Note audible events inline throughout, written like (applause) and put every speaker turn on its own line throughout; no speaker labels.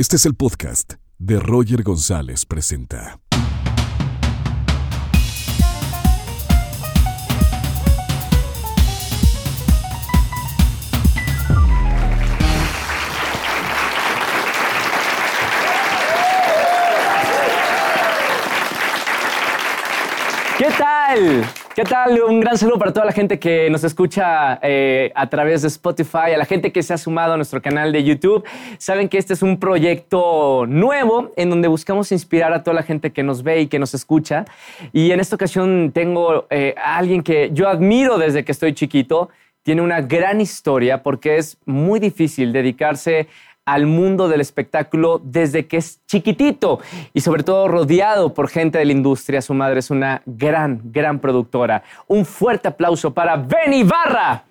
Este es el podcast de Roger González Presenta.
¿Qué tal? ¿Qué tal? Un gran saludo para toda la gente que nos escucha eh, a través de Spotify, a la gente que se ha sumado a nuestro canal de YouTube. Saben que este es un proyecto nuevo en donde buscamos inspirar a toda la gente que nos ve y que nos escucha. Y en esta ocasión tengo eh, a alguien que yo admiro desde que estoy chiquito. Tiene una gran historia porque es muy difícil dedicarse al mundo del espectáculo desde que es chiquitito y sobre todo rodeado por gente de la industria. Su madre es una gran, gran productora. Un fuerte aplauso para Benny Barra.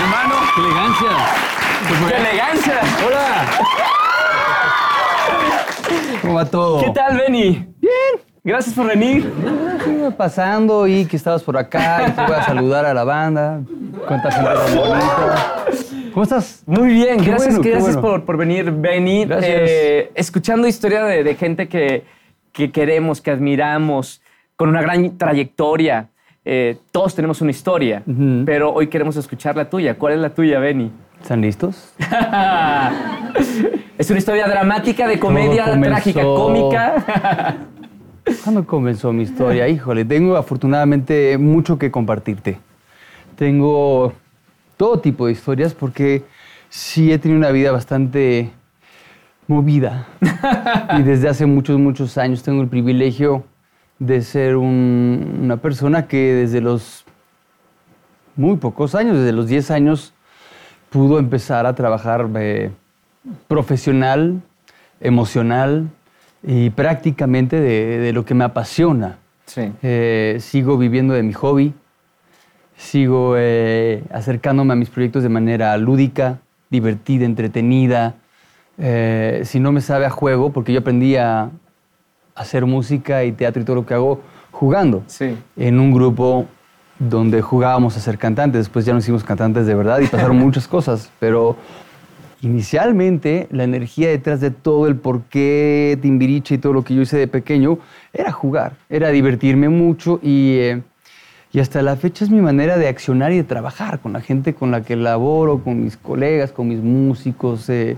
Hermano, qué elegancia.
¡Qué elegancia!
Hola. ¿Cómo va todo?
¿Qué tal, Benny?
Bien.
Gracias por venir.
Iba pasando y que estabas por acá y te voy a saludar a la banda. Cuánta gente tan bonita. ¿Cómo estás?
Muy bien,
Qué
gracias,
bueno, qué
gracias
bueno.
por, por venir, Benny. Eh, escuchando historia de, de gente que, que queremos, que admiramos, con una gran trayectoria. Eh, todos tenemos una historia, pero hoy queremos escuchar la tuya. ¿Cuál es la tuya, Benny?
¿Están listos? (laughs)
es una historia dramática, de comedia, trágica, cómica. (laughs)
¿Cuándo comenzó mi historia? Híjole, tengo afortunadamente mucho que compartirte. Tengo todo tipo de historias porque sí he tenido una vida bastante movida. y desde hace muchos, muchos años tengo el privilegio de ser un- una persona que desde los muy pocos años, desde los 10 años, pudo empezar a trabajar eh, profesional, emocional y prácticamente de, de lo que me apasiona.
sí.
Eh, sigo viviendo de mi hobby, sigo eh, acercándome a mis proyectos de manera lúdica, divertida, entretenida. Eh, si no me sabe a juego, porque yo aprendí a hacer música y teatro y todo lo que hago jugando
Sí.
en un grupo donde jugábamos a ser cantantes. Después ya nos hicimos cantantes de verdad y pasaron (laughs) muchas cosas, pero inicialmente la energía detrás de todo el porqué, Timbiriche y todo lo que yo hice de pequeño era jugar, era divertirme mucho y, eh, y hasta la fecha es mi manera de accionar y de trabajar con la gente con la que laboro, con mis colegas, con mis músicos. eh.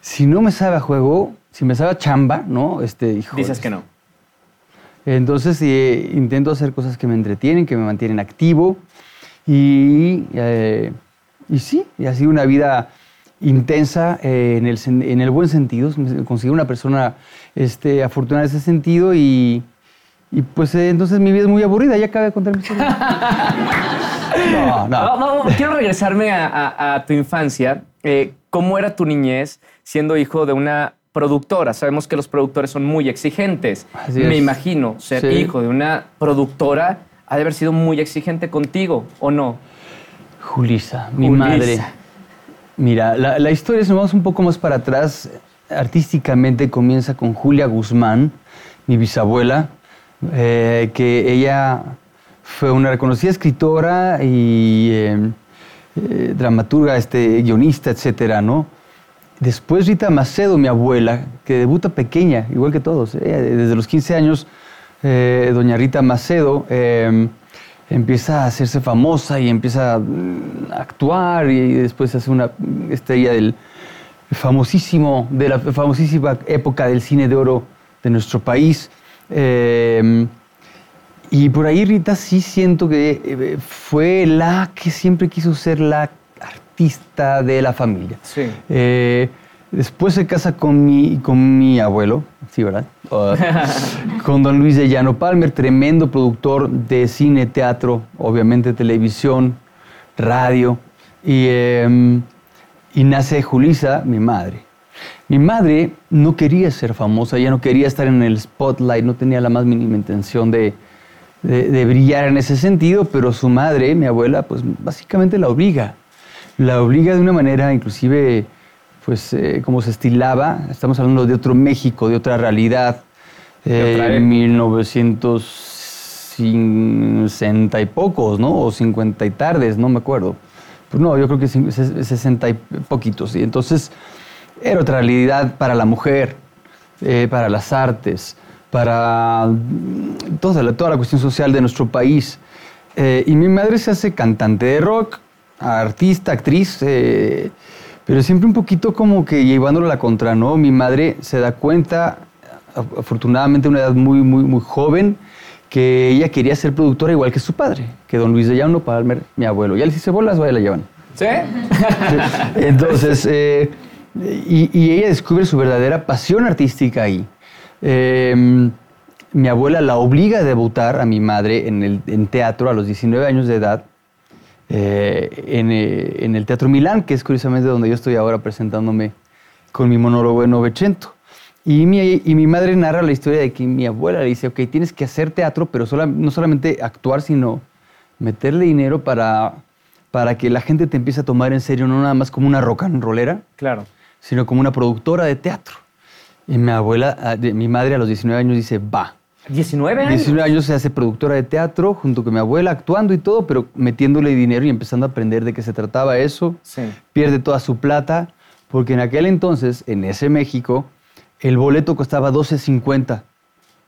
Si no me sabe a juego, si me sabe a chamba, ¿no? Este.
Dices que no.
Entonces eh, intento hacer cosas que me entretienen, que me mantienen activo y, y sí, y ha sido una vida intensa eh, en, el, sen- en el buen sentido. Me considero una persona este, afortunada en ese sentido y, y, pues eh, entonces mi vida es muy aburrida. Ya acabé de contar mi historia. (laughs) No, no.
Va- va- quiero regresarme a, a- a tu infancia. Eh, ¿Cómo era tu niñez siendo hijo de una productora? Sabemos que los productores son muy exigentes.
Así
Me
es.
imagino ser
Sí.
hijo de una productora ha de haber sido muy exigente contigo, ¿o no?
Julisa, mi
Julisa.
madre. Mira, la, la historia, si nos vamos un poco más para atrás, artísticamente comienza con Julia Guzmán, mi bisabuela, eh, que ella fue una reconocida escritora y eh, eh, dramaturga, este, guionista, etcétera, ¿no? Después Rita Macedo, mi abuela, que debuta pequeña, igual que todos. eh, desde los 15 años, doña Rita Macedo eh, empieza a hacerse famosa y empieza mm, a actuar y después hace una estrella del famosísimo, de la famosísima época del cine de oro de nuestro país. Eh, y por ahí Rita sí siento que eh, fue la que siempre quiso ser la artista de la familia.
Sí.
Eh, después se casa con mi, con mi abuelo, sí, ¿verdad? Uh, (laughs) con don Luis de Llano Palmer, tremendo productor de cine, teatro, obviamente televisión, radio. Y, eh, y nace Julisa, mi madre. Mi madre no quería ser famosa, ella no quería estar en el spotlight, no tenía la más mínima intención de, de- de brillar en ese sentido, pero su madre, mi abuela, pues básicamente la obliga. La obliga de una manera inclusive, pues eh, como se estilaba, estamos hablando de otro México, de otra realidad, eh. 1900 sesenta y pocos, ¿no? O cincuenta y tardes, no me acuerdo. Pues no, yo creo que sesenta y poquitos. Y entonces era otra realidad para la mujer, eh, para las artes, para mm, toda la, toda la cuestión social de nuestro país. Eh, y mi madre se hace cantante de rock, artista, actriz, eh, pero siempre un poquito como que llevándolo a la contra, ¿no? Mi madre se da cuenta, afortunadamente a una edad muy, muy, muy joven, que ella quería ser productora igual que su padre, que don Luis de Llano Palmer, mi abuelo. Ya les hice bolas, vaya la llevan.
¿Sí? (laughs)
Entonces, eh, y, ella descubre su verdadera pasión artística ahí. Em, mi abuela la obliga a debutar a mi madre en, el, en teatro a los 19 años de edad, eh, eh, en, el Teatro Milán, que es curiosamente donde yo estoy ahora presentándome con mi monólogo de Novecento. Y mi, y mi madre narra la historia de que mi abuela le dice, ok, tienes que hacer teatro, pero no solamente actuar, sino meterle dinero para, para que la gente te empiece a tomar en serio, no nada más como una rock and rollera,
claro.
sino como una productora de teatro. Y mi abuela, ah, mi madre a los 19 años dice, va.
¿19 años?
19 años se hace productora de teatro junto con mi abuela, actuando y todo, pero metiéndole dinero y empezando a aprender de qué se trataba eso.
Sí.
Pierde toda su plata, porque en aquel entonces, en ese México, el boleto costaba 12.50.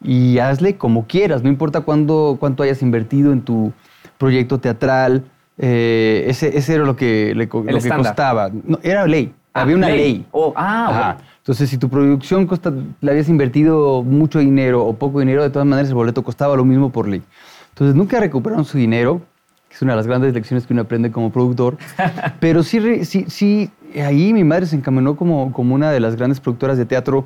Y hazle como quieras, no importa cuándo, cuánto hayas invertido en tu proyecto teatral. Eh, ese, ese, era lo que, le, lo que costaba. No, era ley, ah, había una ley.
Oh, ah,
Entonces, si tu producción costa, le habías invertido mucho dinero o poco dinero, de todas maneras el boleto costaba lo mismo por ley. Entonces, nunca recuperaron su dinero, que es una de las grandes lecciones que uno aprende como productor. (laughs) pero sí, sí, sí ahí mi madre se encaminó como, como una de las grandes productoras de teatro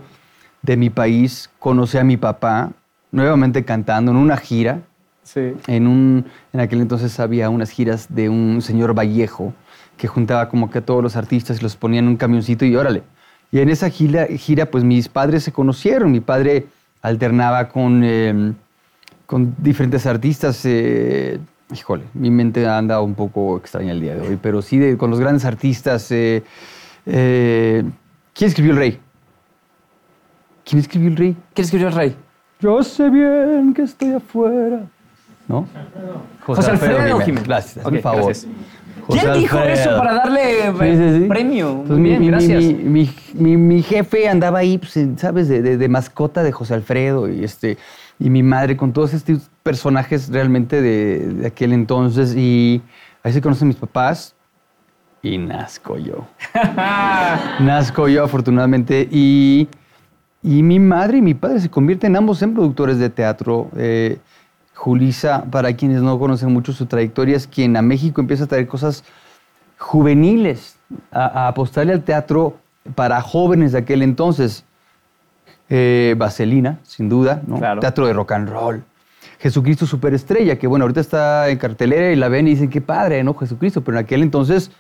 de mi país. Conocí a mi papá nuevamente cantando en una gira.
Sí.
En, un, en aquel entonces había unas giras de un señor Vallejo que juntaba como que a todos los artistas y los ponía en un camioncito y órale. Y en esa gira, gira pues mis padres se conocieron. Mi padre alternaba con, em, con diferentes artistas. Eh, híjole, mi mente anda un poco extraña el día de hoy, pero sí con los grandes artistas. Eh, eh, ¿Quién escribió El Rey? ¿Quién escribió El Rey?
¿Quién escribió El Rey?
Yo sé bien que estoy afuera. ¿No?
José, Alfredo, Jiménez.
Gracias, por favor.
¿Quién dijo eso para darle eh, premio?
Pues mi, gracias. Mi, jefe andaba ahí, pues, ¿sabes? De, mascota de José Alfredo y, este, y mi madre con todos estos personajes realmente de, aquel entonces. Y ahí se conocen mis papás y nazco yo. (laughs) nazco yo, afortunadamente. Y, y, mi madre y mi padre se convierten ambos en productores de teatro. Eh, Julisa, para quienes no conocen mucho su trayectoria, es quien a México empieza a traer cosas juveniles, a, apostarle al teatro para jóvenes de aquel entonces. Eh, Vaselina, sin duda, ¿no? teatro de rock and roll. Jesucristo Superestrella, que bueno, ahorita está en cartelera y la ven y dicen, qué padre, ¿no? Jesucristo, pero en aquel entonces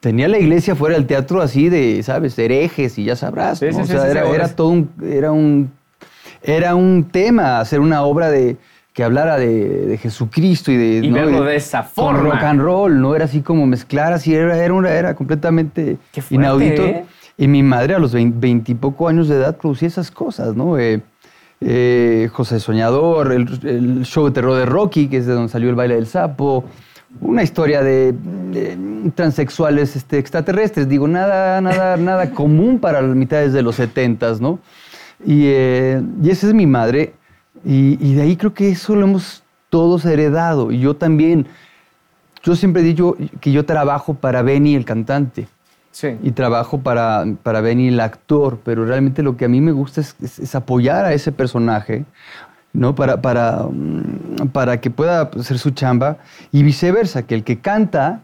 tenía la iglesia fuera del teatro así de, ¿sabes? Herejes y ya sabrás. o sea, era, todo un, era un, era un tema hacer una obra de, que hablara de, Jesucristo y de...
Y verlo de esa forma.
rock and roll, no era así como mezclar, así era, era, una, era completamente inaudito. ¿eh? Y mi madre a los veintipoco años de edad producía esas cosas, ¿no? Eh, eh, José Soñador, el, show de terror de Rocky, que es de donde salió el baile del sapo, una historia de, transexuales este, extraterrestres, digo, nada, nada, (laughs) nada común para las mitades de los setentas, ¿no? Y, y esa es mi madre y, de ahí creo que eso lo hemos todos heredado. Y yo también, yo siempre he dicho que yo trabajo para Benny el cantante.
Sí.
Y trabajo para, para Benny el actor, pero realmente lo que a mí me gusta es, apoyar a ese personaje, ¿no? Para, para, mm, para que pueda hacer su chamba y viceversa, que el que canta,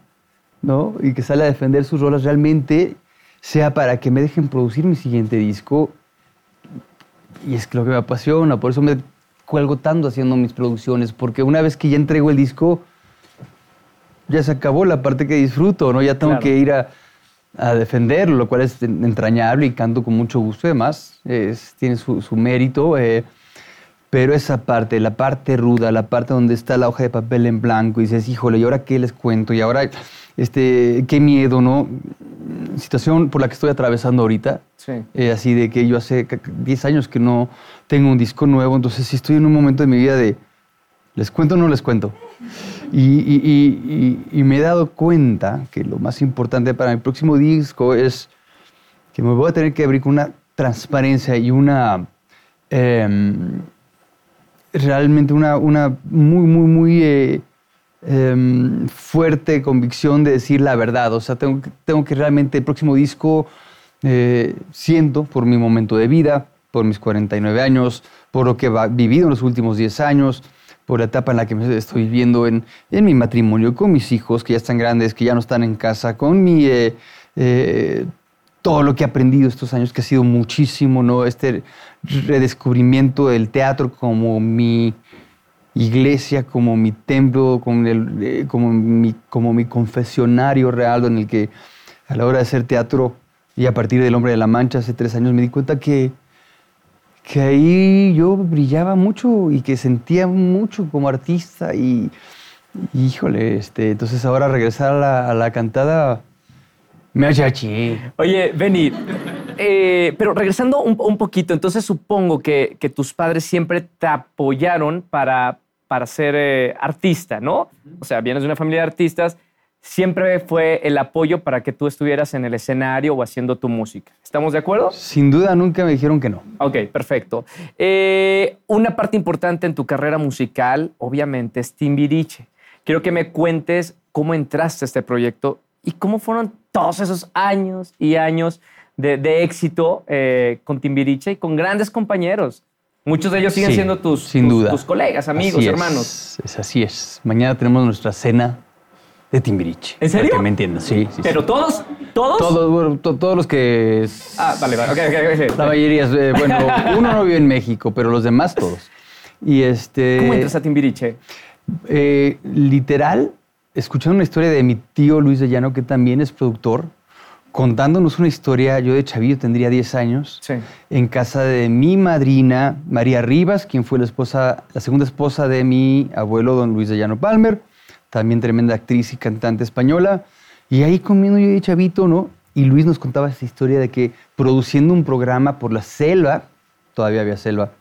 ¿no? Y que sale a defender sus rolas realmente sea para que me dejen producir mi siguiente disco. Y es lo que me apasiona, por eso me cuelgo tanto haciendo mis producciones, porque una vez que ya entrego el disco, ya se acabó la parte que disfruto, ¿no? Ya tengo que ir a, defenderlo, lo cual es entrañable y canto con mucho gusto, además, es, tiene su, mérito. Eh, pero esa parte, la parte ruda, la parte donde está la hoja de papel en blanco y dices, híjole, ¿y ahora qué les cuento? Y ahora, este, qué miedo, ¿no? Situación por la que estoy atravesando ahorita.
Sí.
Eh, así de que yo hace 10 años que no tengo un disco nuevo, entonces sí estoy en un momento de mi vida de, ¿Les cuento o no les cuento? Y, y- y- y- me he dado cuenta que lo más importante para mi próximo disco es que me voy a tener que abrir con una transparencia y una... em, realmente una, una muy, muy, muy eh, em, fuerte convicción de decir la verdad. O sea, tengo, tengo que realmente el próximo disco eh, siento por mi momento de vida, por mis 49 años, por lo que he vivido en los últimos 10 años, por la etapa en la que me estoy viviendo en, en mi matrimonio, con mis hijos que ya están grandes, que ya no están en casa, con mi... eh, eh, todo lo que he aprendido estos años, que ha sido muchísimo, ¿no? Este redescubrimiento del teatro como mi iglesia, como mi templo, como, el- eh, como, mi, como mi confesionario real, en el que a la hora de hacer teatro y a partir del Hombre de la Mancha hace tres años me di cuenta que, que ahí yo brillaba mucho y que sentía mucho como artista y, híjole, este, entonces ahora regresar a la, cantada me achaché.
Oye, Benny, eh, pero regresando un, poquito, entonces supongo que tus padres siempre te apoyaron para, para ser eh, artista, ¿no? O sea, vienes de una familia de artistas, siempre fue el apoyo para que tú estuvieras en el escenario o haciendo tu música. ¿Estamos de acuerdo?
Sin duda nunca me dijeron que no.
Ok, perfecto. Eh, una parte importante en tu carrera musical, obviamente, es Timbiriche. Quiero que me cuentes cómo entraste a este proyecto y cómo fueron todos esos años y años de, de éxito eh, con Timbiriche y con grandes compañeros. Muchos de ellos siguen
Sí,
siendo tus,
sin
tus-
duda.
tus colegas, amigos,
Así
hermanos.
Es así es. Mañana tenemos nuestra cena de Timbiriche.
¿En serio?
Para que me entiendas, sí. sí, sí.
Pero todos, todos.
Todos, bueno, to- todos los que...
Ah, vale, vale. ok, ok, ok.
La mayoría, es, eh, bueno, (laughs) uno no vive en México, pero los demás todos. Y este...
¿Cómo entras a Timbiriche?
Eh, literal, escuchando una historia de mi tío Luis de Llano, que también es productor, contándonos una historia, yo de chavillo tendría 10 años,
Sí.
en casa de mi madrina, María Rivas, quien fue la, esposa, la segunda esposa de mi abuelo, don Luis de Llano Palmer, también tremenda actriz y cantante española, y ahí comiendo yo de chavito, ¿no? Y Luis nos contaba esta historia de que produciendo un programa por la selva, todavía había selva,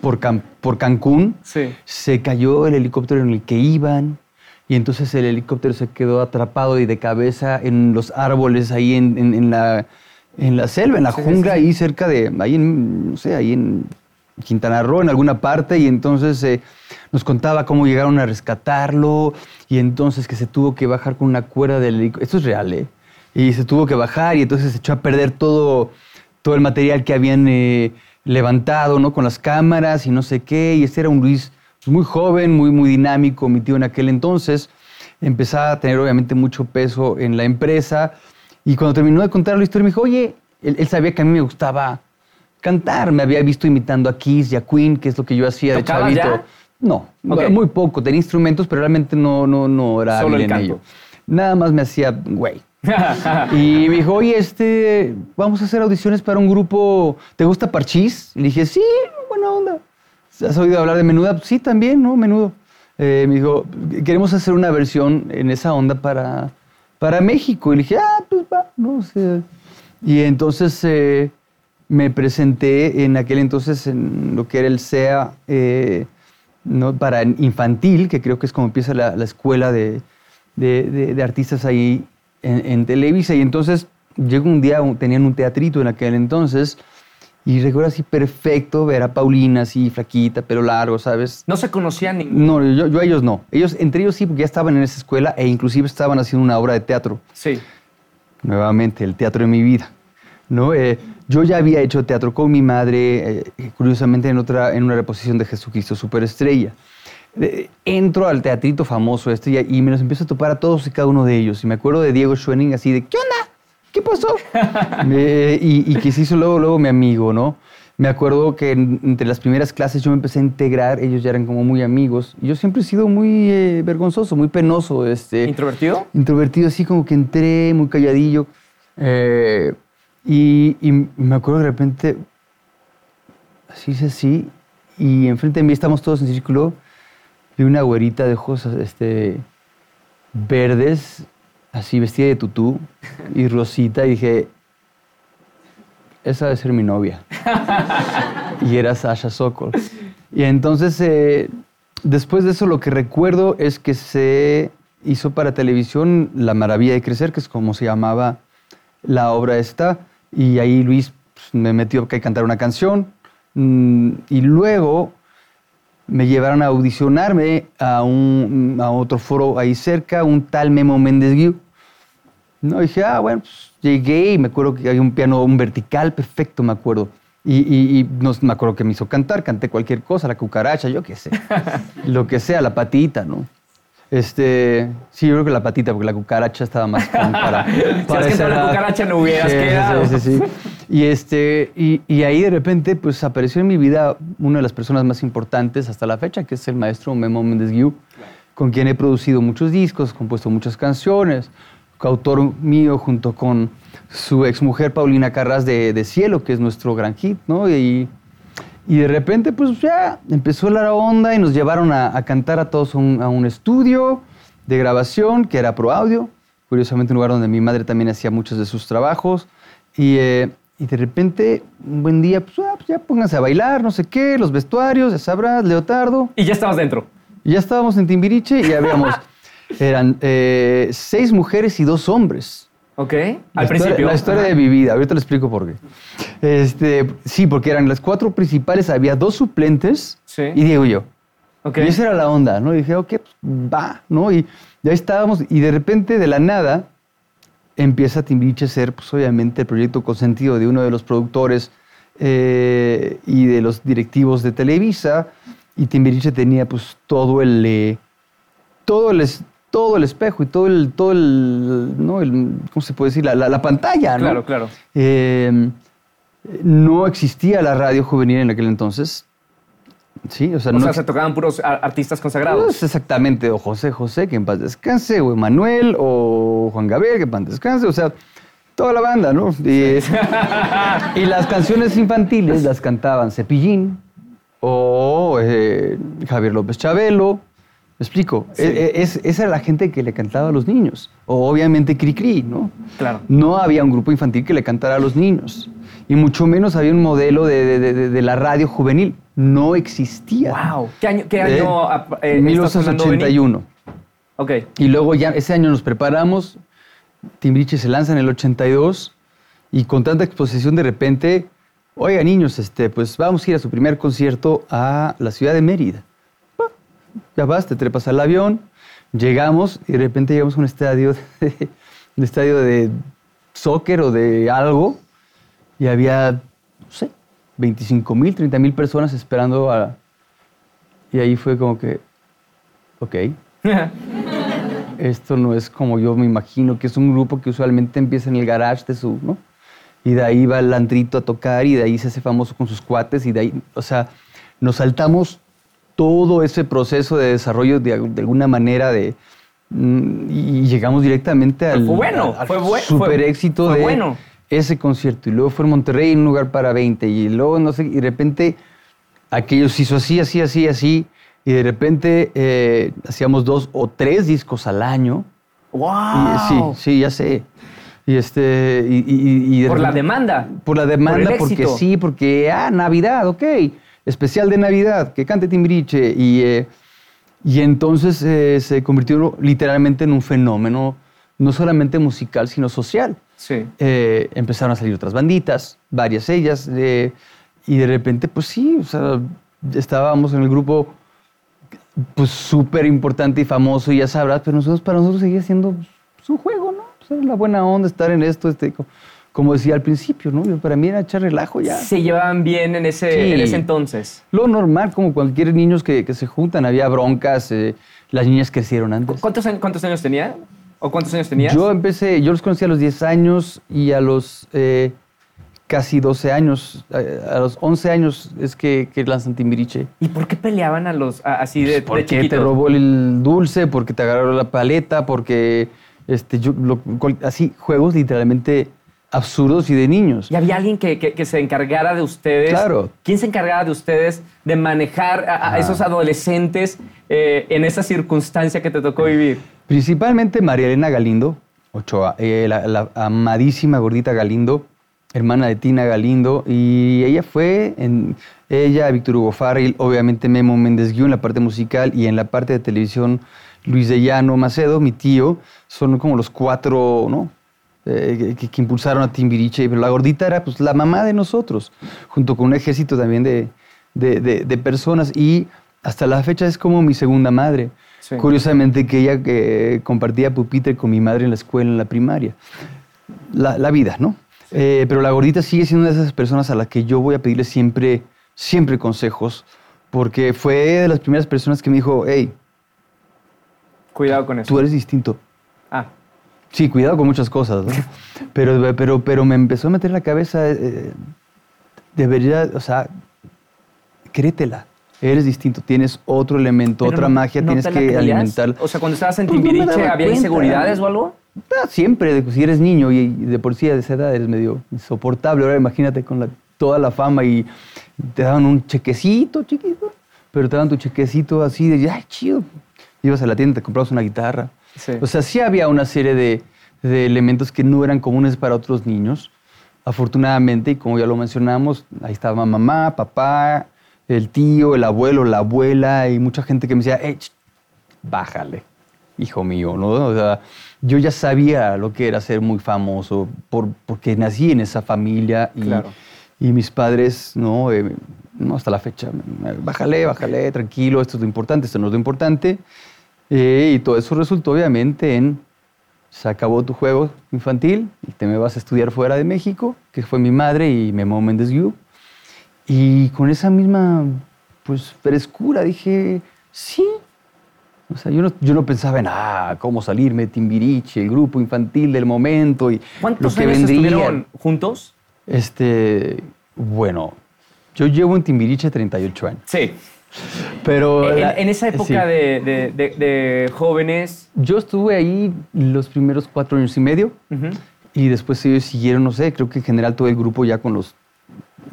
por, Can- por Cancún,
Sí.
se cayó el helicóptero en el que iban y entonces el helicóptero se quedó atrapado y de cabeza en los árboles ahí en, en- en la, en la selva, en la
Sí,
jungla,
sí.
ahí cerca de, ahí en, no sé, ahí en Quintana Roo, en alguna parte, y entonces eh, nos contaba cómo llegaron a rescatarlo y entonces que se tuvo que bajar con una cuerda del helicóptero. Esto es real, ¿eh? Y se tuvo que bajar y entonces se echó a perder todo, todo el material que habían eh, levantado, ¿no? Con las cámaras y no sé qué. Y este era un Luis muy joven, muy, muy dinámico, mi tío en aquel entonces. Empezaba a tener obviamente mucho peso en la empresa. Y cuando terminó de contar la historia me dijo, oye, él, él sabía que a mí me gustaba cantar. Me había visto imitando a Kiss y a Queen, que es lo que yo hacía de
¿Tocabas
chavito.
ya?
No, muy poco. Tenía instrumentos, pero realmente no, no, no era
Solo el
en
canto.
ello. Nada más me hacía, güey. (laughs) Y me dijo, oye, este, vamos a hacer audiciones para un grupo, ¿te gusta Parchís? Y le dije, sí, buena onda. ¿Has oído hablar de Menuda? "Pues Sí, también, ¿no? Menudo. Eh, me dijo, queremos hacer una versión en esa onda para, para México. Y le dije, ah, pues va, no sé. Y entonces eh, me presenté en aquel entonces en lo que era el SEA eh, ¿no? para infantil, que creo que es como empieza la, la escuela de, de- de- de artistas ahí en, en Televisa. Y entonces llegó un día, tenían un teatrito en aquel entonces, y recuerdo así perfecto ver a Paulina así flaquita, pelo largo, ¿sabes?
No se conocían ningún.
No, yo, yo a ellos no. Ellos, entre ellos sí, porque ya estaban en esa escuela e inclusive estaban haciendo una obra de teatro.
Sí.
Nuevamente, el teatro de mi vida. ¿no? Eh, yo ya había hecho teatro con mi madre, eh, curiosamente en, otra, en una reposición de Jesucristo Superestrella. Eh, entro al teatrito famoso este y, y me los empiezo a topar a todos y cada uno de ellos. Y me acuerdo de Diego Schwenning así de, ¿qué onda? ¿Qué pasó? (laughs) Eh, y, y que se hizo luego, luego mi amigo, ¿no? Me acuerdo que en- entre las primeras clases yo me empecé a integrar, ellos ya eran como muy amigos. Y yo siempre he sido muy eh, vergonzoso, muy penoso. Este,
¿Introvertido?
introvertido, así como que entré muy calladillo. Eh, y, y me acuerdo de repente, así es así, y enfrente de mí estamos todos en círculo, vi una güerita de ojos este, verdes, así vestida de tutú y rosita, y dije, esa debe ser mi novia. y era Sasha Sokol. Y entonces eh, después de eso lo que recuerdo es que se hizo para televisión La Maravilla de Crecer, que es como se llamaba la obra esta, y ahí Luis pues, me metió que cantar una canción, mm, y luego me llevaron a audicionarme a, un, a otro foro ahí cerca, un tal Memo Méndez. No, dije, ah, bueno, pues, llegué y me acuerdo que había un piano, un vertical perfecto, me acuerdo. Y, y- y no, me acuerdo que me hizo cantar, canté cualquier cosa, la cucaracha, yo qué sé. (laughs) Lo que sea, la patita, ¿no? Este, sí, yo creo que la patita, porque la cucaracha estaba más como (laughs) para, para
has
esa
cantado la cucaracha, no hubieras
Sí,
quedado.
Sí, sí, sí. Y, este, y, y ahí de repente, pues apareció en mi vida una de las personas más importantes hasta la fecha, que es el maestro Memo Méndez Guiú, con quien he producido muchos discos, compuesto muchas canciones, coautor mío junto con su exmujer Paulina Carras de, de Cielo, que es nuestro gran hit, ¿no? Y, y de repente, pues ya empezó la onda y nos llevaron a, a cantar a todos a un, a un estudio de grabación que era Pro Audio, curiosamente un lugar donde mi madre también hacía muchos de sus trabajos. Y, eh, y de repente, un buen día, pues, ah, pues ya pónganse a bailar, no sé qué, los vestuarios, ya sabrás, leotardo.
Y ya estabas dentro.
Y ya estábamos en Timbiriche y habíamos, (laughs) eran eh, seis mujeres y dos hombres.
¿Ok?
La
Al
historia-
principio.
La historia de mi vida, ahorita le explico por qué. Este, sí, porque eran las cuatro principales, había dos suplentes
Sí.
y Diego y yo.
Ok.
Y esa era la onda, ¿no? Y dije, ok, pues va, ¿no? Y ya estábamos, y de repente, de la nada, empieza Timbiriche a ser, pues obviamente, el proyecto consentido de uno de los productores eh, y de los directivos de Televisa, y Timbiriche tenía, pues, todo el, eh, todo el, todo el espejo y todo el, todo el, ¿no? El, ¿cómo se puede decir? La, la- la pantalla, ¿no?
Claro, claro.
Eh, no existía la radio juvenil en aquel entonces. Sí, o sea,
O
no
sea, se tocaban puros artistas consagrados.
pues exactamente, o José José, que en paz descanse, o Emanuel, o Juan Gabriel, que en paz descanse, o sea, toda la banda, ¿no? Y, (laughs) y las canciones infantiles las cantaban Cepillín, o eh, Javier López Chabelo, ¿me explico?
Sí.
E- e- es- esa era la gente que le cantaba a los niños, o obviamente Cricri, ¿no?
Claro.
No había un grupo infantil que le cantara a los niños, y mucho menos había un modelo de, de- de- de la radio juvenil, no existía.
Wow. ¿Qué año, qué
¿Eh?
año ap- eh, está sonando Benny?
1981.
Ok.
Y luego ya ese año nos preparamos, Timbiriche se lanza en el 82 y con tanta exposición de repente, oiga niños, este, pues vamos a ir a su primer concierto a la ciudad de Mérida. Ya vas, te trepas al avión, llegamos y de repente llegamos a un estadio de, (laughs) un estadio de soccer o de algo y había, no sé, 25 mil, 30 mil personas esperando a... Y ahí fue como que, ok (laughs) esto no es como yo me imagino, que es un grupo que usualmente empieza en el garage de su, ¿no? Y de ahí va el Landrito a tocar y de ahí se hace famoso con sus cuates y de ahí, o sea, nos saltamos todo ese proceso de desarrollo de, de alguna manera de mm, y llegamos directamente al,
fue bueno,
al
fue bue-
super
fue-
éxito
fue
de
bueno.
ese concierto y luego fue en Monterrey en un lugar para 20 y luego no sé y de repente aquello se hizo así, así, así, así y de repente eh, hacíamos dos o tres discos al año.
¡Wow!
Y, sí, sí, ya sé. Y este, y, y- y de
Por la demanda.
Por la demanda,
Por
porque sí, porque, ah, Navidad, ok. Especial de Navidad, que cante Timbiriche. Y, eh, y entonces eh, se convirtió literalmente en un fenómeno, no solamente musical, sino social.
Sí.
Eh, empezaron a salir otras banditas, varias ellas, y de repente, pues sí, o sea, estábamos en el grupo pues súper importante y famoso, y ya sabrás, pero nosotros, para nosotros seguía siendo un juego, ¿no? Pues, la buena onda estar en esto, este, como decía al principio, ¿no? Yo, Para mí era echar relajo ya.
Se llevaban bien en ese,
Sí.
en ese entonces.
Lo normal, como cualquier niños que, que se juntan, había broncas, eh, las niñas crecieron antes.
¿Cuántos, años- cuántos años tenía? ¿O cuántos años tenías?
Yo empecé, yo los conocí a los 10 años y a los eh, casi 12 años, a, a los 11 años es que, que lanzan Timbiriche.
¿Y por qué peleaban a los a- así de, de
Porque te robó el dulce, porque te agarró la paleta, porque este, yo, lo- cual- así, juegos literalmente absurdos y de niños.
¿Y había alguien que, que- que se encargara de ustedes?
Claro.
¿Quién se encargaba de ustedes de manejar a, esos adolescentes eh, en esa circunstancia que te tocó vivir?
Principalmente María Elena Galindo, Ochoa, eh, la, la amadísima gordita Galindo, hermana de Tina Galindo, y ella fue, en, ella, Víctor Hugo Farrell, obviamente Memo Méndez Guiú en la parte musical y en la parte de televisión Luis de Llano Macedo, mi tío, son como los cuatro, ¿no? Eh, que, que impulsaron a Timbiriche, pero la gordita era pues la mamá de nosotros, junto con un ejército también de, de- de- de personas y hasta la fecha es como mi segunda madre.
Sí.
Curiosamente que ella eh, compartía pupitre con mi madre en la escuela, en la primaria. La, la vida, ¿no? Eh, pero la gordita sigue siendo una de esas personas a las que yo voy a pedirle siempre, siempre consejos, porque fue de las primeras personas que me dijo, hey,
Cuidado con eso.
tú eres distinto. Sí, cuidado con muchas cosas, ¿no? Pero, pero, pero me empezó a meter en la cabeza, eh, debería, o sea, créetela. Eres distinto, tienes otro elemento,
pero
otra
no-
magia,
¿no
tienes que alimentar.
O sea, cuando estabas en
Pues
Timbiriche, ¿había
cuenta.
inseguridades o algo?
Ah, siempre, de- si eres niño y, de por sí a esa edad eres medio insoportable. Ahora imagínate con la- toda la fama y te daban un chequecito chiquito, pero te daban tu chequecito así de, ay, chido. Ibas a la tienda, te comprabas una guitarra.
Sí.
O sea, sí había una serie de, de elementos que no eran comunes para otros niños. Afortunadamente, y como ya lo mencionamos, ahí estaba mamá, papá, el tío, el abuelo, la abuela y mucha gente que me decía, "Eh, ch, bájale, hijo mío, ¿no? O sea, yo ya sabía lo que era ser muy famoso por, porque nací en esa familia y,
Claro.
y mis padres, ¿no? Eh, no hasta la fecha, bájale, bájale, tranquilo, esto es lo importante, esto no es lo importante. Eh, y todo eso resultó obviamente en, se acabó tu juego infantil y te me vas a estudiar fuera de México, que fue mi madre y Memo Méndez Guiú. Y con esa misma, pues, frescura dije, sí. O sea, yo no, yo no pensaba en, ah, cómo salirme Timbiriche, el grupo infantil del momento y
¿Cuántos
lo que
años
vendría.
estuvieron juntos?
Este, bueno, yo llevo en Timbiriche 38 años.
Sí.
Pero
En,
la-
en esa época
sí.
de, de- de- de jóvenes.
Yo estuve ahí los primeros cuatro años y medio
ujú,
y después ellos siguieron, no sé, creo que en general todo el grupo ya con los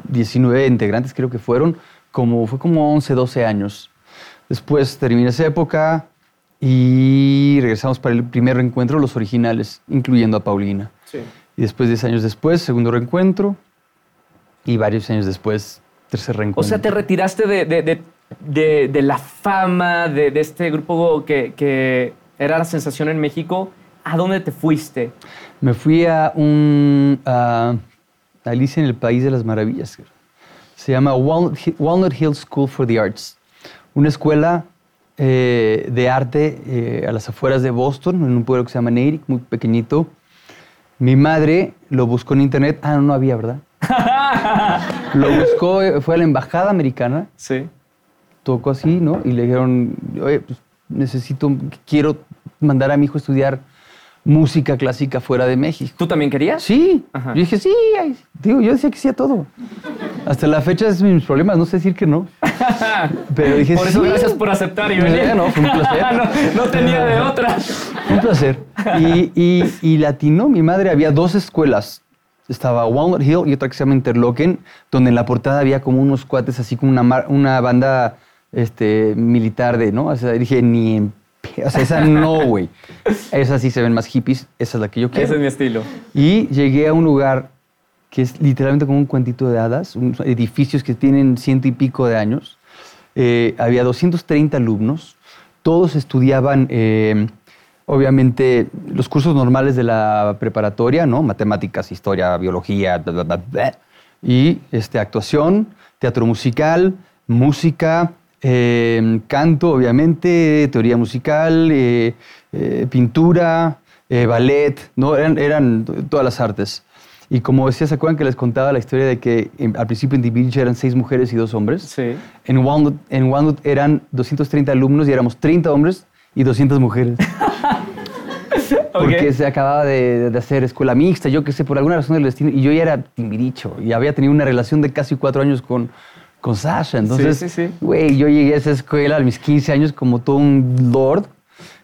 19 integrantes creo que fueron, como, fue como 11, 12 años. Después terminé esa época y regresamos para el primer reencuentro, los originales, incluyendo a Paulina.
Sí.
Y después, 10 años después, segundo reencuentro y varios años después, tercer reencuentro.
O sea, te retiraste de, de- de- de- de la fama de, de este grupo que, que era la sensación en México. ¿A dónde te fuiste?
Me fui a un. a Alicia en el País de las Maravillas. Se llama Walnut Hi- Walnut Hill School for the Arts. Una escuela eh, de arte eh, a las afueras de Boston, en un pueblo que se llama Natick, muy pequeñito. Mi madre lo buscó en internet. Ah, no, no había, ¿verdad? (laughs) lo buscó, eh, fue a la embajada americana
Sí.
Tocó así, ¿no? Y le dijeron, oye, pues necesito, quiero mandar a mi hijo a estudiar música clásica fuera de México.
¿Tú también querías?
Sí.
Ajá.
Yo dije, sí, digo, yo decía que sí a todo. Hasta la fecha es mis problemas, no sé decir que no. (laughs) Pero dije,
Por eso,
sí.
gracias por aceptar y
Eh, no, fue un placer. (laughs)
no, no tenía de otra.
Un placer. Y, y, y latino, mi madre, había dos escuelas. Estaba Walnut Hill y otra que se llama Interlochen, donde en la portada había como unos cuates, así como una, una banda este, militar de, ¿no? O sea, dije, ni en... O sea, esa no, (laughs) güey. Esas sí se ven más hippies, esa es la que yo quiero.
Ese es mi estilo.
Y llegué a un lugar que es literalmente como un cuentito de hadas, unos edificios que tienen ciento y pico de años. Eh, había 230 alumnos, todos estudiaban, eh, obviamente, los cursos normales de la preparatoria, ¿no? Matemáticas, historia, biología, bla, bla, bla, bla. y este, actuación, teatro musical, música, eh, canto, obviamente, teoría musical, eh, eh, pintura, eh, ballet, ¿no? Eran, eran todas las artes. Y como decía, ¿se acuerdan que les contaba la historia de que en- al principio en Timbiriche eran seis mujeres y dos hombres?
Sí.
En Walnut, en Walnut eran 230 alumnos y éramos 30 hombres y 200 mujeres. (laughs) Porque
Ok.
se acababa de, de hacer escuela mixta, yo qué sé, por alguna razón del destino. Y yo ya era timbiricho y había tenido una relación de casi cuatro años con, con Sasha. Entonces,
sí, sí.
güey, yo llegué a esa escuela a mis 15 años como todo un lord.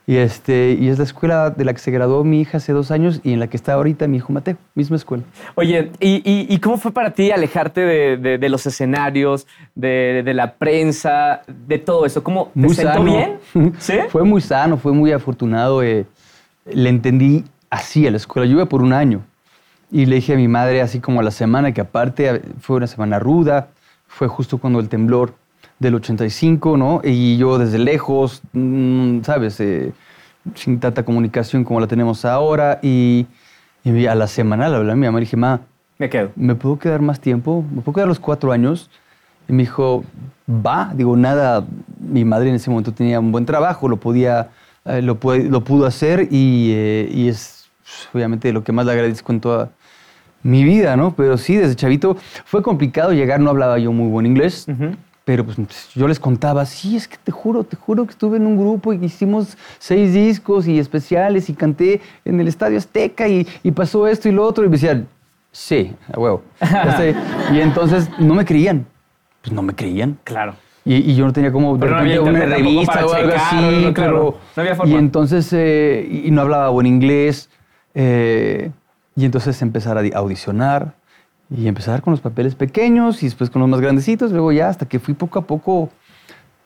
Y, este, y es la escuela de la que se graduó mi hija hace dos años y en la que está ahorita mi hijo Mateo, misma escuela.
Oye, ¿y, y, y cómo fue para ti alejarte de, de- de los escenarios, de, de la prensa, de todo eso? ¿Cómo te
Muy
sentó
sano.
bien? (laughs) ¿Sí?
Fue muy sano, fue muy afortunado. eh, le entendí así a la escuela. Yo iba por un año. Y le dije a mi madre, así como a la semana, que aparte fue una semana ruda, fue justo cuando el temblor del 85, ¿no? Y yo desde lejos, mm, ¿sabes? Eh, sin tanta comunicación como la tenemos ahora. Y, y a la semana le hablé a mi mamá y dije, ma,
Me quedo.
¿me puedo quedar más tiempo? ¿Me puedo quedar los cuatro años? Y me dijo, va. Digo, nada, mi madre en ese momento tenía un buen trabajo, lo podía, eh, lo, lo pudo hacer y, eh, y es pues, obviamente lo que más le agradezco en toda mi vida, ¿no? Pero sí, desde chavito fue complicado llegar, no hablaba yo muy buen inglés. Pero pues yo les contaba, sí, es que te juro, te juro que estuve en un grupo y hicimos seis discos y especiales y canté en el Estadio Azteca y, y pasó esto y lo otro. Y me decían, sí, a huevo. (laughs) Y entonces no me creían. Pues no me creían.
Claro.
Y, y yo no tenía como de
Pero no había
una revista o algo
checar,
así.
no, claro.
pero-
No había forma.
Y entonces, eh, y no hablaba buen inglés. eh, y entonces empezar a di- audicionar y empezar con los papeles pequeños y después con los más grandecitos. Luego ya hasta que fui poco a poco,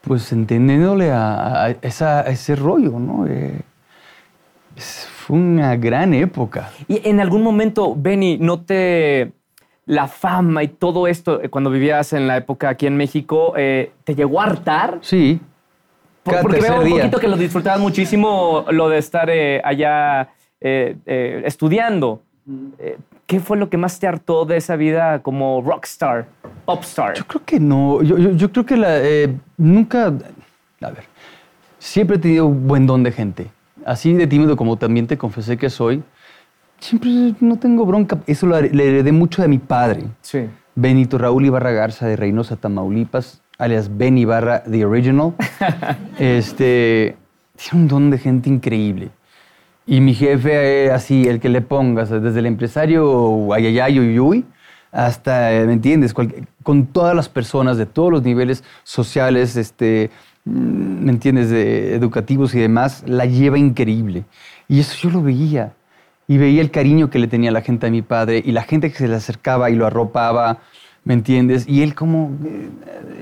pues entendiéndole a, a esa- a ese rollo, ¿no? Eh, fue una gran época.
Y en algún momento, Benny, ¿no te... La fama y todo esto, eh, cuando vivías en la época aquí en México, eh, ¿te llegó a hartar?
Sí.
Por- porque veo un
día.
poquito que lo disfrutabas muchísimo, lo de estar eh, allá estudiando. Eh, ¿Qué fue lo que más te hartó de esa vida como rockstar, popstar?
Yo creo que no. Yo, yo- yo creo que la, eh, nunca. A ver. Siempre he tenido buen don de gente. Así de tímido como también te confesé que soy. Siempre no tengo bronca. Eso lo le heredé mucho de mi padre.
Sí.
Benito Raúl Ibarra Garza de Reynosa, Tamaulipas, alias Ben Ibarra, The Original. (laughs) este, tiene un don de gente increíble. Y mi jefe, eh, así, el que le pongas, desde el empresario ayayay, uyuy, hasta, eh, ¿me entiendes? Con todas las personas de todos los niveles sociales, este, mm, ¿me entiendes? De educativos y demás, la lleva increíble. Y eso yo lo veía. Y veía el cariño que le tenía la gente a mi padre y la gente que se le acercaba y lo arropaba, ¿me entiendes? Y él como, eh,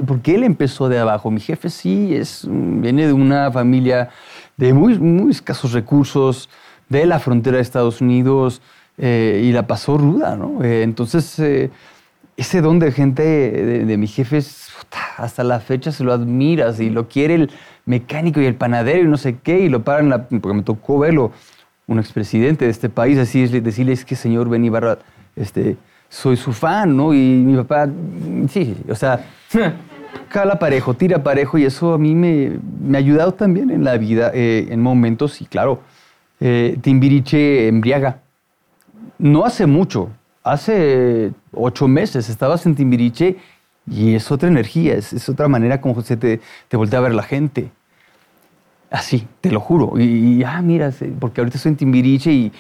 porque él empezó de abajo. Mi jefe sí, es, mm, viene de una familia de muy, muy escasos recursos, de la frontera de Estados Unidos, eh, y la pasó ruda, ¿no? Eh, entonces, eh, ese don de gente de, de mi jefe es, puta, hasta la fecha se lo admiras y lo quiere el mecánico y el panadero y no sé qué, y lo paran, porque me tocó verlo, un expresidente de este país, así es, decirle, es que señor Ben Ibarra, este, soy su fan, ¿no? Y mi papá, sí, o sea, cala parejo, tira parejo, y eso a mí me, me ha ayudado también en la vida, eh, en momentos, y claro, eh, Timbiriche embriaga. No hace mucho, hace ocho meses estabas en Timbiriche y es otra energía, es, es otra manera como se te, te voltea a ver la gente. Así, te lo juro. Y, y, ah, mira, porque ahorita estoy en Timbiriche y,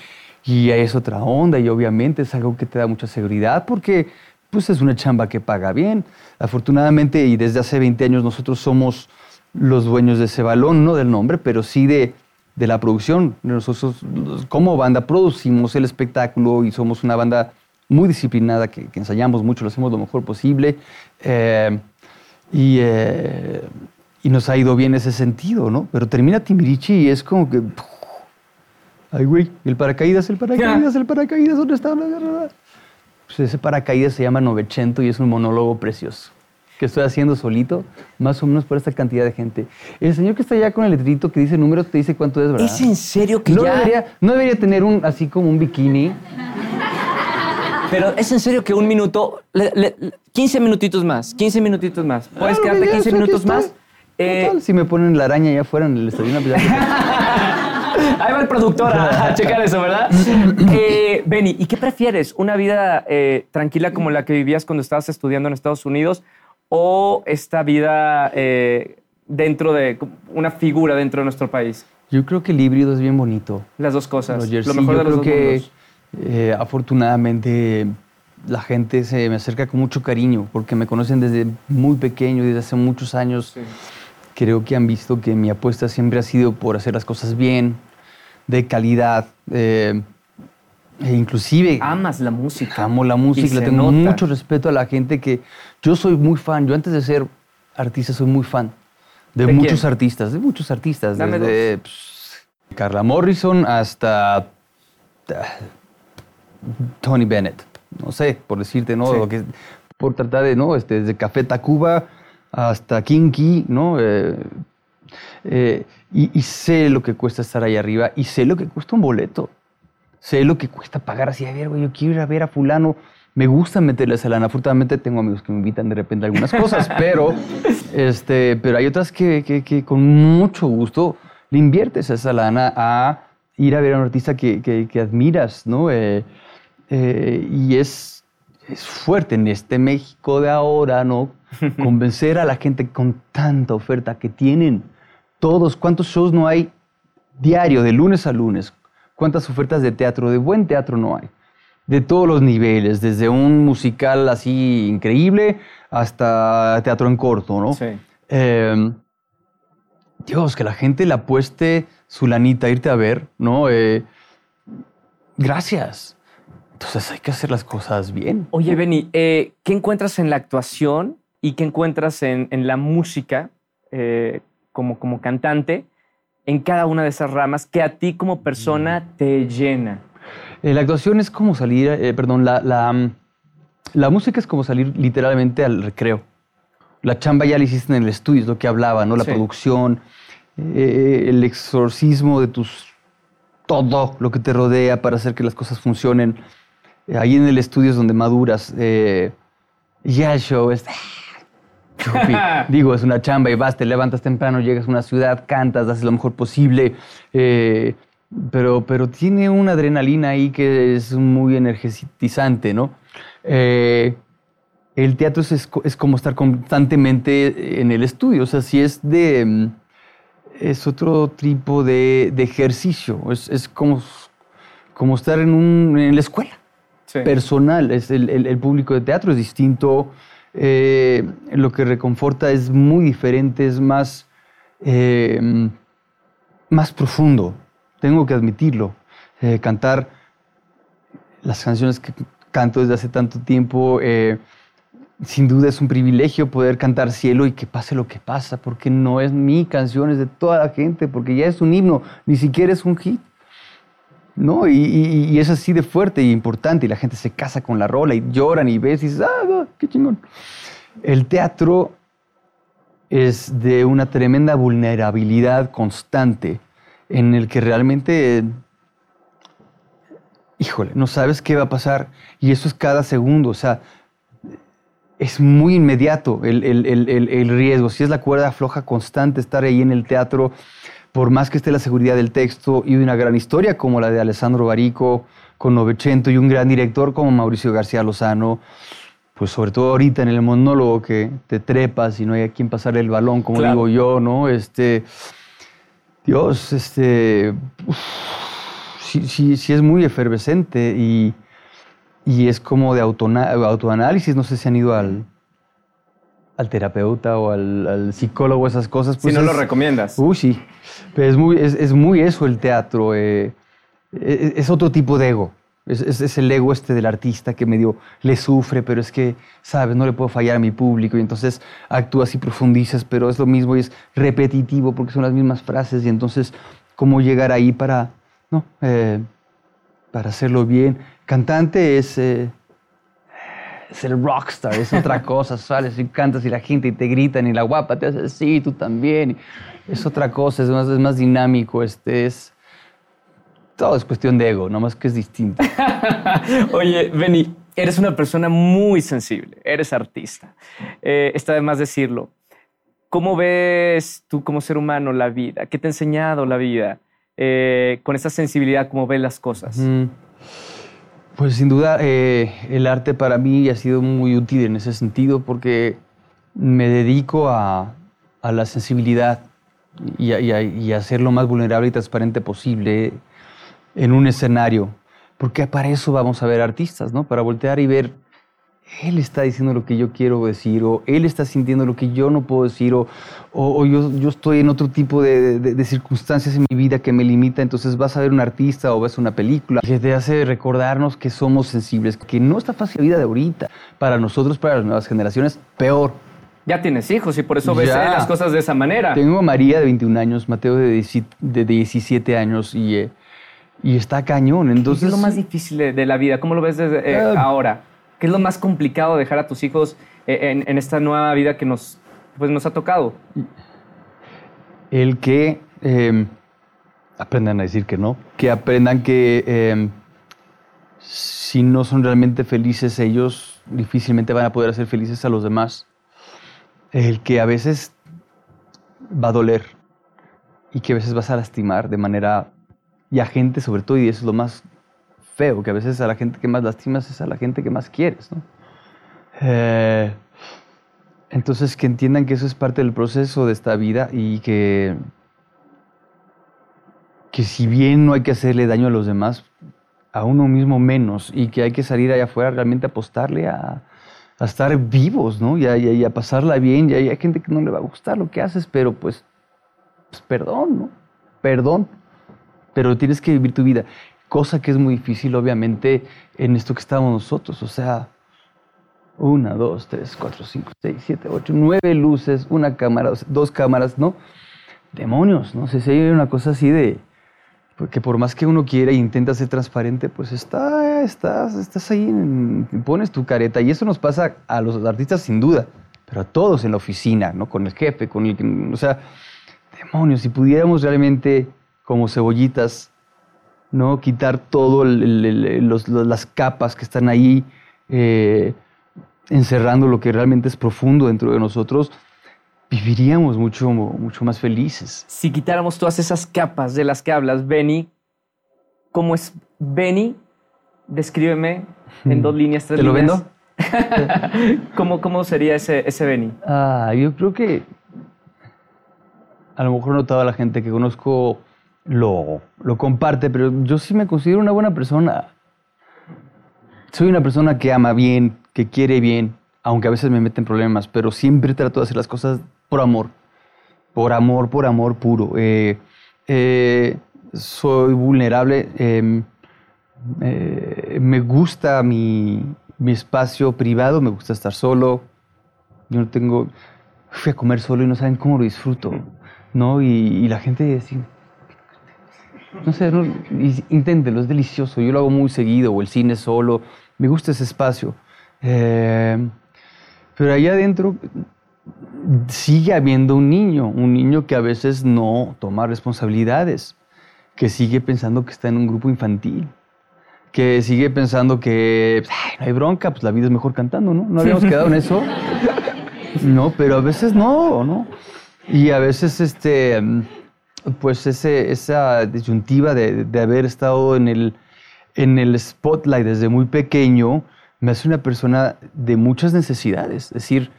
y es otra onda y obviamente es algo que te da mucha seguridad porque pues es una chamba que paga bien. Afortunadamente y desde hace 20 años nosotros somos los dueños de ese balón, no del nombre, pero sí de, de la producción. Nosotros como banda producimos el espectáculo y somos una banda muy disciplinada que, que ensayamos mucho, lo hacemos lo mejor posible. Eh, y, eh, y nos ha ido bien ese sentido, ¿no? Pero termina Timbiriche y es como que... Ay, güey, el paracaídas, el paracaídas, el paracaídas, ¿dónde está? Pues ese paracaídas se llama Novecento y es un monólogo precioso que estoy haciendo solito, más o menos por esta cantidad de gente. El señor que está allá con el letrito que dice número te dice cuánto es, ¿verdad?
¿Es en serio que
no
ya...?
debería, no debería tener un así como un bikini.
Pero es en serio que un minuto, le- le- le- 15 minutitos más, 15 minutitos más. ¿Puedes
Claro,
quedarte
ya
15
sé, aquí
minutos más? Eh,
si me ponen la araña allá afuera en el estadio, (laughs) (laughs)
Ahí va el productor a, a checar eso, ¿verdad? (laughs) Eh, Benny, ¿y qué prefieres? ¿Una vida eh, tranquila como la que vivías cuando estabas estudiando en Estados Unidos o esta vida eh, dentro de una figura dentro de nuestro país?
Yo creo que el híbrido es bien bonito.
Las dos cosas.
Roger,
lo mejor
yo
de los
creo
dos
que eh, afortunadamente la gente se me acerca con mucho cariño porque me conocen desde muy pequeño, desde hace muchos años.
Sí.
Creo que han visto que mi apuesta siempre ha sido por hacer las cosas bien, de calidad, eh, e inclusive
Amas la música.
amo la música, le tengo
nota.
mucho respeto a la gente que yo soy muy fan. Yo antes de ser artista soy muy fan de,
¿De
muchos
quién?
artistas, de muchos artistas,
Dame
desde pues, Carla Morrison hasta Tony Bennett, no sé, por decirte, ¿no? Lo que, por tratar de, ¿no? Este, desde Café Tacuba hasta Kinky, ¿no? Eh, eh, y, y, sé lo que cuesta estar ahí arriba y sé lo que cuesta un boleto. Sé lo que cuesta pagar así, a ver, güey, yo quiero ir a ver a fulano. Me gusta meterle esa lana. Afortunadamente tengo amigos que me invitan de repente a algunas cosas, (laughs) pero, este, pero hay otras que, que, que, con mucho gusto le inviertes esa lana a ir a ver a un artista que, que admiras, ¿no? Eh, eh, y es, es fuerte en este México de ahora, ¿no? (laughs) Convencer a la gente con tanta oferta que tienen todos. ¿Cuántos shows no hay diario, de lunes a lunes? ¿Cuántas ofertas de teatro, de buen teatro no hay? De todos los niveles, desde un musical así increíble hasta teatro en corto, ¿no? Sí. Em, Dios, que la gente le apueste su lanita a irte a ver, ¿no? Eh, gracias. Entonces hay que hacer las cosas bien.
Oye, Benny, eh, ¿qué encuentras en la actuación y qué encuentras en, la música eh, como, como cantante en cada una de esas ramas que a ti como persona mm. te llena?
Eh, la actuación es como salir, perdón, la, la, la, música es como salir literalmente al recreo. La chamba ya la hiciste en el estudio, es lo que hablaba, ¿no? La producción, el exorcismo de tus todo lo que te rodea para hacer que las cosas funcionen ahí en el estudio es donde maduras. Eh, ya el show es... (laughs) Digo, es una chamba y vas, te levantas temprano, llegas a una ciudad, cantas, haces lo mejor posible. Eh, pero, pero tiene una adrenalina ahí que es muy energizante, ¿no? Eh, el teatro es, es, como estar constantemente en el estudio. O sea, si es de. Mm, es otro tipo de, de ejercicio. Es, es, como, como estar en, un, en la escuela personal. Es el, público de teatro es distinto. Eh, lo que reconforta es muy diferente, es más, eh, más profundo. Tengo que admitirlo. Eh, cantar las canciones que canto desde hace tanto tiempo, sin duda es un privilegio poder cantar cielo y que pase lo que pasa, porque no es mi canción, es de toda la gente, porque ya es un himno, ni siquiera es un hit. ¿No? Y, es así de fuerte y importante, y la gente se casa con la rola y lloran y ves y dices, ah, qué chingón. El teatro es de una tremenda vulnerabilidad constante en el que realmente, híjole, no sabes qué va a pasar y eso es cada segundo, o sea, es muy inmediato el, el riesgo. Si es la cuerda floja constante estar ahí en el teatro, por más que esté la seguridad del texto y una gran historia como la de Alessandro Barico con Novecento y un gran director como Mauricio García Lozano, pues sobre todo ahorita en el monólogo que te trepas y no hay a quien pasar el balón, como digo yo, ¿no? Este, Dios, este, sí, sí, es muy efervescente y, y es como de autoanálisis, no sé si han ido al, al terapeuta o al, psicólogo, esas cosas.
Pues si no lo recomiendas.
Uy, sí. Pero es muy, es, muy eso el teatro. Eh, e, es, otro tipo de ego. Es, es, el ego este del artista que medio le sufre, pero es que, sabes, no le puedo fallar a mi público y entonces actúas y profundizas, pero es lo mismo y es repetitivo porque son las mismas frases y entonces, ¿cómo llegar ahí para, no, eh, para hacerlo bien? Cantante es... Eh, es el rockstar, es otra (laughs) cosa, sales y cantas y la gente te gritan y la guapa te hace así, tú también. Es otra cosa, es más, es más dinámico, este es... Todo es cuestión de ego, nomás que es distinto. (laughs)
Oye, Benny, eres una persona muy sensible, eres artista. Eh, está de más decirlo. ¿Cómo ves tú como ser humano la vida? ¿Qué te ha enseñado la vida? Eh, con esa sensibilidad, ¿cómo ves las cosas?
Pues sin duda el arte para mí ha sido muy útil en ese sentido porque me dedico a, la sensibilidad y a, ser lo más vulnerable y transparente posible en un escenario. Porque para eso vamos a ver artistas, ¿no? Para voltear y ver él está diciendo lo que yo quiero decir, o él está sintiendo lo que yo no puedo decir, o, o, yo, yo, estoy en otro tipo de, de, circunstancias en mi vida que me limita, entonces vas a ver un artista o ves una película que te hace recordarnos que somos sensibles, que no está fácil la vida de ahorita. Para nosotros, para las nuevas generaciones, peor.
Ya tienes hijos y por eso ves las cosas de esa manera.
Tengo a María de 21 años, Mateo de 17 años y... Eh, y está cañón. Entonces,
¿Qué es lo más difícil de, de la vida? ¿Cómo lo ves desde eh,
Ah.
ahora? ¿Qué es lo más complicado de dejar a tus hijos eh, en, esta nueva vida que nos, pues, nos ha tocado?
el que eh, aprendan a decir que no, que aprendan que eh, si no son realmente felices ellos, difícilmente van a poder hacer felices a los demás. El que a veces va a doler y que a veces vas a lastimar de manera, y a gente sobre todo, y eso es lo más feo, que a veces a la gente que más lastimas es a la gente que más quieres, ¿no? Eh, entonces, que entiendan que eso es parte del proceso de esta vida y que, que si bien no hay que hacerle daño a los demás, a uno mismo menos, y que hay que salir allá afuera realmente apostarle a, a estar vivos, ¿no? Y a, y a- pasarla bien. Y hay gente que no le va a gustar lo que haces, pero pues, pues perdón, ¿no? Perdón. Pero tienes que vivir tu vida. Cosa que es muy difícil, obviamente, en esto que estamos nosotros. O sea, una, dos, tres, cuatro, cinco, seis, siete, ocho, nueve luces, una cámara, dos cámaras, ¿no? Demonios, no sé si hay una cosa así de porque por más que uno quiera e intenta ser transparente, pues está, estás, estás ahí, pones tu careta y eso nos pasa a los artistas sin duda, pero a todos en la oficina, ¿no? Con el jefe, con el o sea, demonios, si pudiéramos realmente como cebollitas, ¿no? Quitar todo el- el- el- los- las capas que están ahí eh, encerrando lo que realmente es profundo dentro de nosotros, viviríamos mucho, mucho más felices.
Si quitáramos todas esas capas de las que hablas, Benny, ¿cómo es Benny? Descríbeme en dos líneas, tres
¿Te lo
líneas.
vendo? (laughs)
¿Cómo, ¿Cómo sería ese, ese Benny?
Ah, yo creo que a lo mejor no toda la gente que conozco lo, lo comparte, pero yo sí me considero una buena persona. Soy una persona que ama bien, que quiere bien, aunque a veces me meten problemas, pero siempre trato de hacer las cosas por amor. Por amor, por amor puro. Eh, eh, soy vulnerable. eh, eh, me gusta mi, mi espacio privado, me gusta estar solo. Yo no tengo. Fui a comer solo y no saben cómo lo disfruto, ¿no? Y, y la gente así. No sé, no, inténtelo, es delicioso. Yo lo hago muy seguido, o el cine solo. Me gusta ese espacio. Eh, pero allá adentro sigue habiendo un niño, un niño que a veces no toma responsabilidades, que sigue pensando que está en un grupo infantil, que sigue pensando que "Ay, no hay bronca, pues la vida es mejor cantando, ¿no? No habíamos quedado en eso. (laughs) No, pero a veces no, ¿no? Y a veces, este, mm, pues ese, esa disyuntiva de, de haber estado en el, en el spotlight desde muy pequeño me hace una persona de muchas necesidades. Es decir,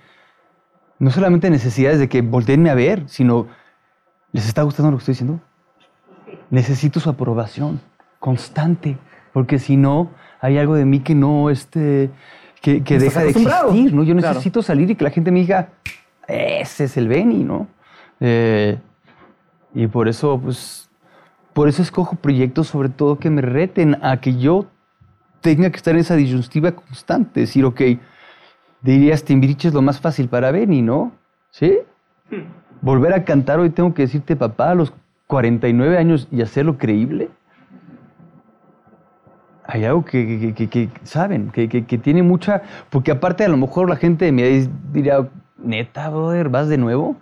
no solamente necesidades de que volteenme a ver, sino, ¿les está gustando lo que estoy diciendo? Necesito su aprobación constante, porque si no, hay algo de mí que no, este, que, que deja de existir, ¿no? Yo
Claro.
necesito salir y que la gente me diga, ese es el Benny, ¿no? Eh, y por eso, pues, por eso escojo proyectos sobre todo que me reten a que yo tenga que estar en esa disyuntiva constante, decir, ok, dirías Timbiriche es lo más fácil para Benny, ¿no? ¿Sí? Volver a cantar hoy tengo que decirte papá a los 49 años y hacerlo creíble. Hay algo que, que- que- que- saben, que, tiene mucha... Porque aparte a lo mejor la gente de mi edad diría, neta, brother, ¿vas de nuevo?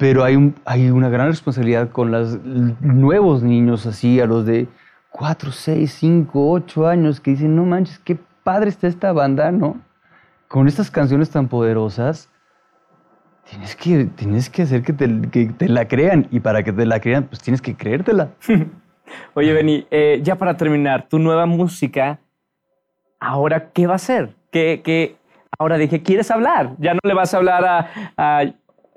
Pero hay, un- hay una gran responsabilidad con los nuevos niños así, a los de 4, 6, 5, 8 años, que dicen, no manches, qué padre está esta banda, ¿no? Con estas canciones tan poderosas, tienes que, tienes que hacer que te, la crean. Y para que te la crean, pues tienes que creértela. (laughs)
Oye, Benny, eh, ya para terminar, tu nueva música, ¿ahora qué va a ser? ¿Qué, Ahora dije, ¿quieres hablar? Ya no le vas a hablar a,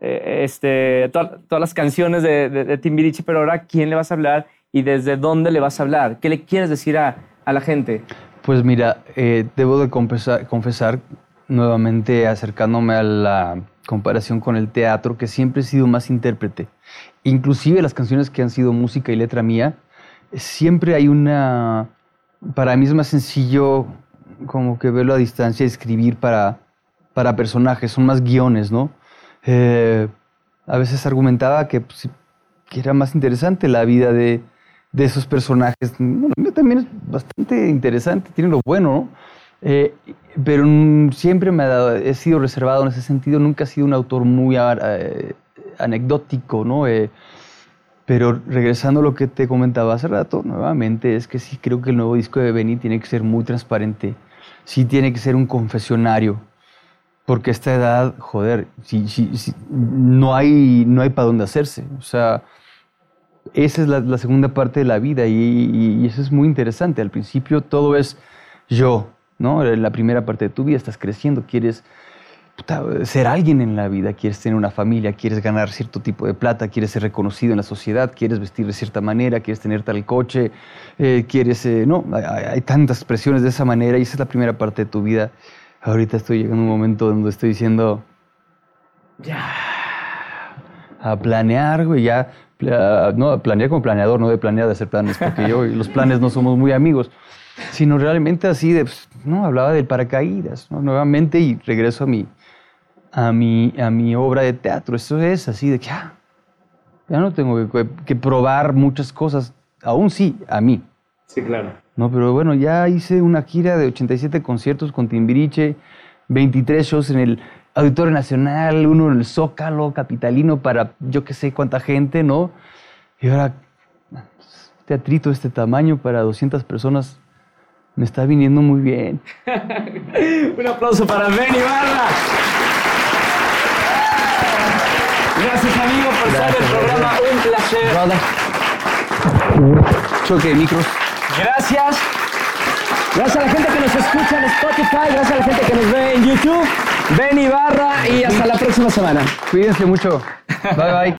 eh, este, to- todas las canciones de, de, de Timbiriche, pero ahora ¿quién le vas a hablar y desde dónde le vas a hablar? ¿Qué le quieres decir a, la gente?
Pues mira, eh, debo de confesar, confesar nuevamente acercándome a la comparación con el teatro, que siempre he sido más intérprete. Inclusive las canciones que han sido música y letra mía, siempre hay una... Para mí es más sencillo como que verlo a distancia escribir para, para personajes, son más guiones, ¿no? Eh, a veces argumentaba que, pues, que era más interesante la vida de, de esos personajes. Bueno, también es bastante interesante, tiene lo bueno, ¿no? Eh, pero siempre me ha dado, he sido reservado en ese sentido, nunca he sido un autor muy eh, anecdótico, ¿no? Eh, pero regresando a lo que te comentaba hace rato, nuevamente, es que sí creo que el nuevo disco de Benny tiene que ser muy transparente, sí tiene que ser un confesionario, porque esta edad, joder, sí, no hay, no hay para dónde hacerse. O sea, esa es la, segunda parte de la vida y, eso es muy interesante. Al principio todo es yo, ¿no? La primera parte de tu vida estás creciendo, quieres ser alguien en la vida, quieres tener una familia, quieres ganar cierto tipo de plata, quieres ser reconocido en la sociedad, quieres vestir de cierta manera, quieres tener tal coche, eh, quieres, eh, no, hay, tantas expresiones de esa manera y esa es la primera parte de tu vida. Ahorita estoy llegando a un momento donde estoy diciendo, ya, a planear, güey, ya, no, como planeador, no de planear de hacer planes, porque yo y los planes no somos muy amigos sino realmente así de, pues, no, hablaba del paracaídas, ¿no? nuevamente y regreso a mi, a mi, a mi obra de teatro. Eso es así de que, ah, ya no tengo que, probar muchas cosas, aún sí, a mí.
Sí, claro.
No, pero bueno, ya hice una gira de 87 conciertos con Timbiriche, 23 shows en el Auditorio Nacional, uno en el Zócalo Capitalino para yo que sé cuánta gente, ¿no? Y ahora, teatrito de este tamaño para 200 personas, me está viniendo muy bien. (laughs)
Un aplauso para Benny Barra. Gracias, amigo, por estar en el programa. Un placer.
Choque de micros.
Gracias. Gracias a la gente que nos escucha en Spotify. Gracias a la gente que nos ve en YouTube. Benny Barra y hasta la próxima semana.
Cuídense mucho. Bye, bye.